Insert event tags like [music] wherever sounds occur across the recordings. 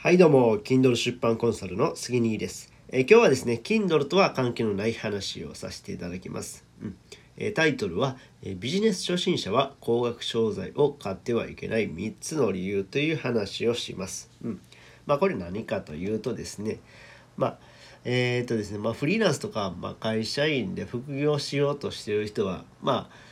はいどうも Kindle 出版コンサルの杉兄です、えー今日はですね Kindle とは関係のない話をさせていただきます、うん。えータイトルは、えビジネス初心者は高額商材を買ってはいけない3つの理由」という話をします、うん。まあこれ何かというとですねまあえーとですねまあ、フリーランスとか、まあ、会社員で副業しようとしている人はまあ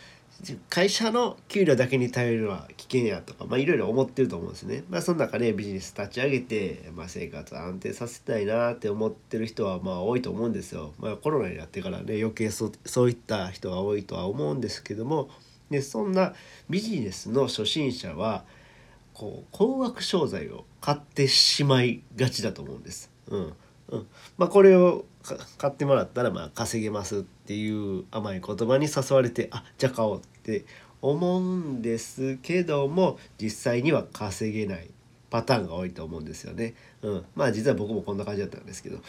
会社の給料だけに頼るのは危険やとか、まあ、いろいろ思ってると思うんですね。まあ、その中でビジネス立ち上げて、まあ、生活安定させたいなって思ってる人はまあ多いと思うんですよ。まあ、コロナになってからね余計そそういった人が多いとは思うんですけどもでそんなビジネスの初心者はこう高額商材を買ってしまいがちだと思うんです。うんうん、まあこれを買ってもらったらまあ稼げますってていう甘い言葉に誘われてあじゃあ買おうって思うんですけども実際には稼げないパターンが多いと思うんですよね。うん、まあ実は僕もこんな感じだったんですけど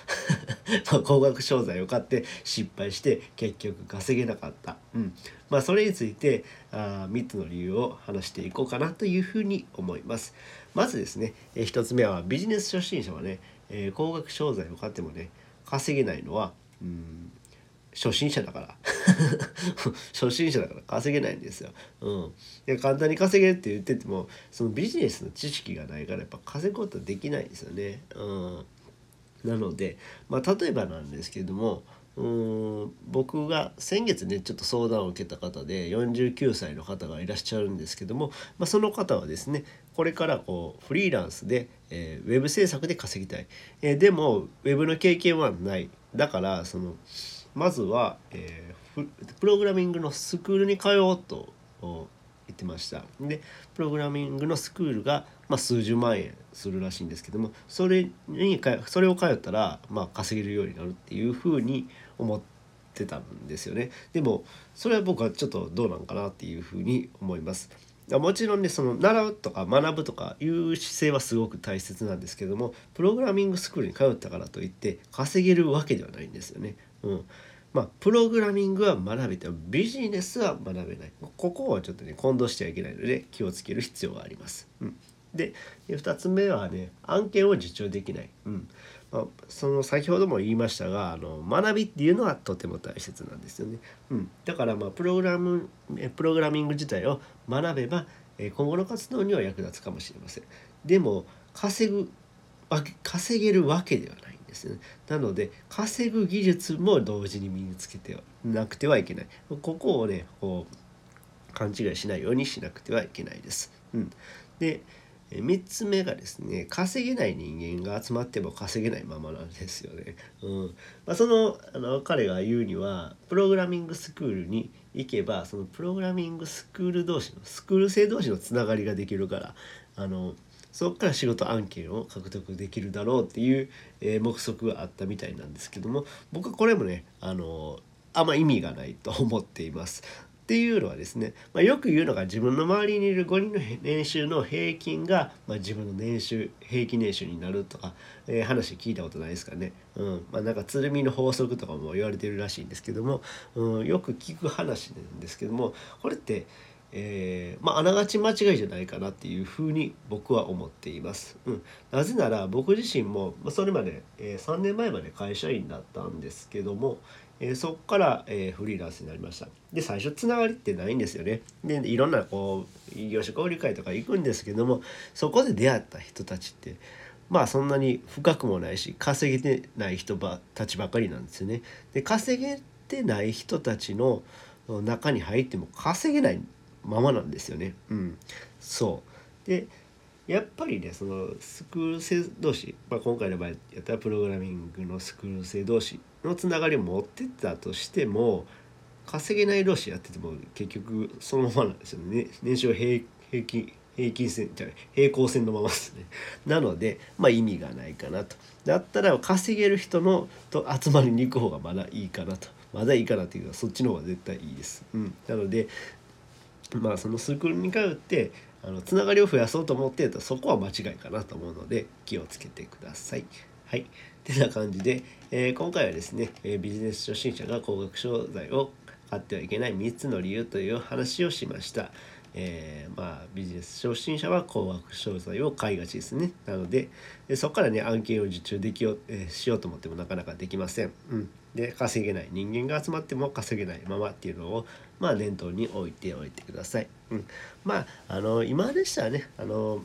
[laughs] 高額商材を買って失敗して結局稼げなかった、うん、まあそれについてあ3つの理由を話していこうかなというふうに思います。まずですね、え1つ目はビジネス初心者はね、えー高額商材を買ってもね稼げないのはうん初心者だから。[laughs] 初心者だから稼げないんですよ。うん、で簡単に稼げるって言っててもそのビジネスの知識がないからやっぱ稼ぐことはできないんですよね。うん、なので、まあ、例えばなんですけどもうん僕が先月ねちょっと相談を受けた方で49歳の方がいらっしゃるんですけども、まあ、その方はですねこれからこうフリーランスで、えーウェブ制作で稼ぎたい、えーでもウェブの経験はない。だからそのまずは、えープログラミングのスクールに通おうと言ってました。でプログラミングのスクールが、まあ、数十万円するらしいんですけどもそれにかそれを通ったら、まあ、稼げるようになるっていうふうに思ってたんですよね。でもそれは僕はちょっとどうなんかなっていうふうに思います。もちろんねその習うとか学ぶとかいう姿勢はすごく大切なんですけどもプログラミングスクールに通ったからといって稼げるわけではないんですよね。うんまあ、プログラミングは学べてもビジネスは学べないここはちょっとね混同してはいけないので気をつける必要があります。うん、で2つ目はね案件を受注できない。うんまあ、その先ほども言いましたがあの学びっていうのはとても大切なんですよね。うん、だからまあプログラムプログラミング自体を学べば今後の活動には役立つかもしれません。でも稼ぐわけ稼げるわけではないですね。なので稼ぐ技術も同時に身につけてなくてはいけない。ここをねこう勘違いしないようにしなくてはいけないです。うん、で3つ目がですね稼げない人間が集まっても稼げないままなんですよね。うんまあ、そのあの彼が言うにはプログラミングスクールに行けばそのプログラミングスクール同士のスクール生同士のつながりができるからあのそこから仕事案件を獲得できるだろうっていう、え目測があったみたいなんですけども僕はこれもねあのあんま意味がないと思っています。っていうのはですね、まあ、よく言うのが自分の周りにいる5人の年収の平均が、まあ、自分の年収平均年収になるとか、えー話聞いたことないですかね。うんまあ、なんか鶴見の法則とかも言われてるらしいんですけども、うん、よく聞く話なんですけどもこれって、えーまあ、あながち間違いじゃないかなっていうふうに僕は思っています。うん、なぜなら僕自身もまそれまで、えー3年前まで会社員だったんですけども、えーそこから、えフリーランスになりました。で最初つながりってないんですよね。でいろんなこう業種交流会とか行くんですけどもそこで出会った人たちってまあそんなに深くもないし稼げてない人ばたちばかりなんですよね。で稼げてない人たちの中に入っても稼げないままなんですよね。うん。そう。でやっぱりねそのスクール生同士、まあ、今回の場合やったらプログラミングのスクール生同士のつながりを持ってったとしても稼げない同士やってても結局そのままなんですよね。年収平平均平均線じゃない平行線のままですね。なのでまあ意味がないかなと。だったら稼げる人のと集まりに行く方がまだいいかなと。まだいいかなっていうのはそっちの方が絶対いいです、うん、なのでまあそのスクールに通ってあのつながりを増やそうと思ってるとそこは間違いかなと思うので気をつけてください。はい。てな感じで、えー今回はですね、えビジネス初心者が高額商材を買ってはいけない3つの理由という話をしました。えー、まあビジネス初心者は高額商材を買いがちですねなのででそこからね案件を受注できよう、えー、しようと思ってもなかなかできません。うん、で稼げない人間が集まっても稼げないままっていうのをまあ念頭に置いておいてください。うん、まああの今でしたらねあの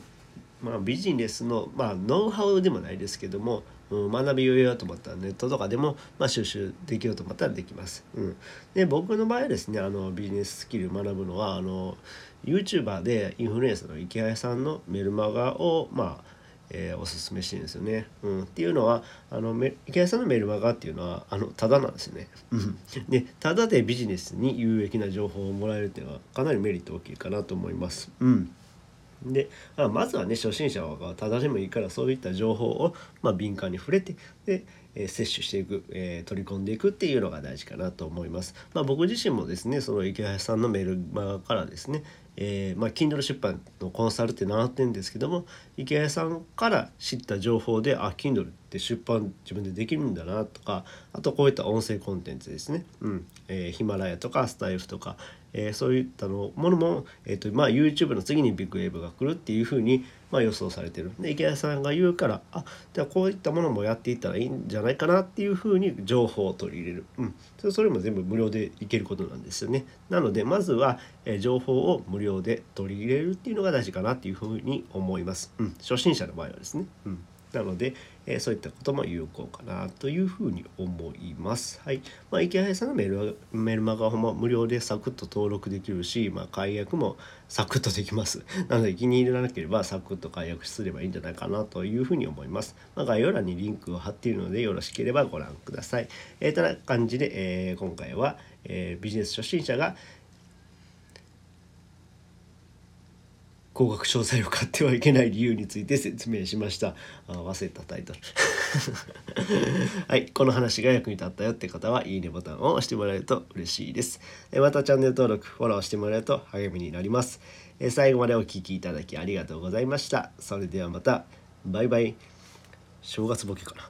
まあ、ビジネスの、まあ、ノウハウでもないですけども、うん、学びを得ようと思ったらネットとかでも、まあ、収集できようと思ったらできます。うん、で僕の場合はですねあのビジネススキルを学ぶのはあの YouTuber でインフルエンサーの池谷さんのメルマガをまあえー、おすすめしてるんですよね。うん、っていうのはあの池谷さんのメルマガっていうのはあのただなんですよね。でただでビジネスに有益な情報をもらえるっていうのはかなりメリット大きいかなと思います。うんでまずはね初心者はただでもいいからそういった情報を、まあ、敏感に触れてで、えー、摂取していく、えー、取り込んでいくっていうのが大事かなと思います。まあ、僕自身もですねその池谷さんのメールマガからですねえー、まあ、Kindle 出版のコンサルって習ってるんですけども池谷さんから知った情報であ Kindle って出版自分でできるんだなとかあとこういった音声コンテンツですね、うんえー、ヒマラヤとかスタイフとか、えー、そういったのものも、えーとまあ、YouTube の次にビッグウェーブが来るっていうふうに、まあ、予想されてる。で池谷さんが言うからあじゃあこういったものもやっていったらいいんじゃないかなっていうふうに情報を取り入れる、うん、それも全部無料でいけることなんですよね。なのでまずは、えー、情報を無料で取り入れるっていうのが大事かなっていうふうに思います、うん、初心者の場合はですね、うん。なので、えー、そういったことも有効かなというふうに思います。はい。まあ、池谷さんのメールメルマガも無料でサクッと登録できるし、まあ、解約もサクッとできます。[laughs] なので気に入らなければサクッと解約すればいいんじゃないかなというふうに思います。まあ、概要欄にリンクを貼っているのでよろしければご覧ください。えー、ただ感じで、えー、今回は、えー、ビジネス初心者が高額商材を買ってはいけない理由について説明しました。あ忘れたタイトル。[laughs] はいこの話が役に立ったよって方はいいねボタンを押してもらえると嬉しいです。またチャンネル登録フォローしてもらえると励みになります。最後までお聴きいただきありがとうございました。それではまた。バイバイ。正月ボケかな。